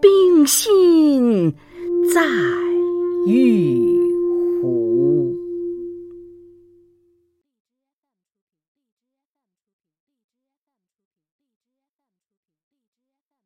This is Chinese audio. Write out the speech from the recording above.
冰心在玉。